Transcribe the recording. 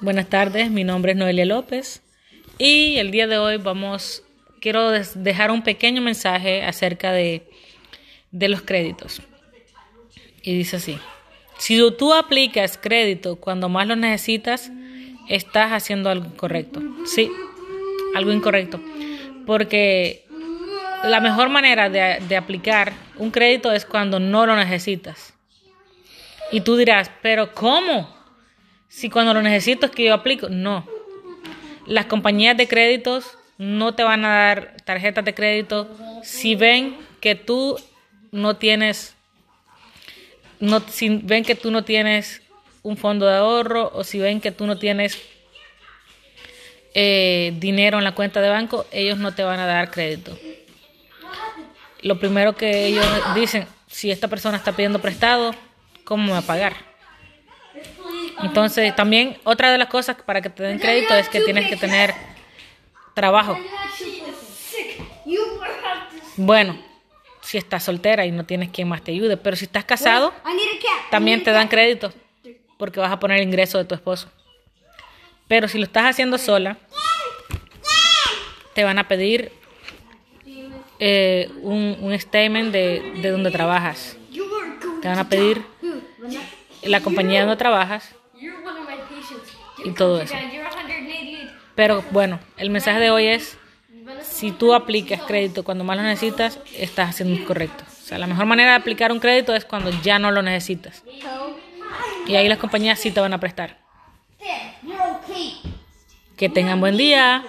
Buenas tardes, mi nombre es Noelia López y el día de hoy vamos, quiero dejar un pequeño mensaje acerca de, de los créditos. Y dice así, si tú aplicas crédito cuando más lo necesitas, estás haciendo algo incorrecto. Sí, algo incorrecto. Porque la mejor manera de, de aplicar un crédito es cuando no lo necesitas. Y tú dirás, pero ¿cómo? Si cuando lo necesito es que yo aplico, no. Las compañías de créditos no te van a dar tarjetas de crédito si ven que tú no tienes, no, si ven que tú no tienes un fondo de ahorro o si ven que tú no tienes eh, dinero en la cuenta de banco, ellos no te van a dar crédito. Lo primero que ellos dicen, si esta persona está pidiendo prestado, ¿cómo me va a pagar? Entonces, también otra de las cosas para que te den crédito es que tienes que tener trabajo. Bueno, si estás soltera y no tienes quien más te ayude, pero si estás casado, también te dan crédito porque vas a poner el ingreso de tu esposo. Pero si lo estás haciendo sola, te van a pedir eh, un, un, statement de, de donde trabajas. Te van a pedir la compañía donde trabajas y todo eso. Pero bueno, el mensaje de hoy es, si tú aplicas crédito cuando más lo necesitas, estás haciendo incorrecto. O sea, la mejor manera de aplicar un crédito es cuando ya no lo necesitas. Y ahí las compañías sí te van a prestar. Que tengan buen día.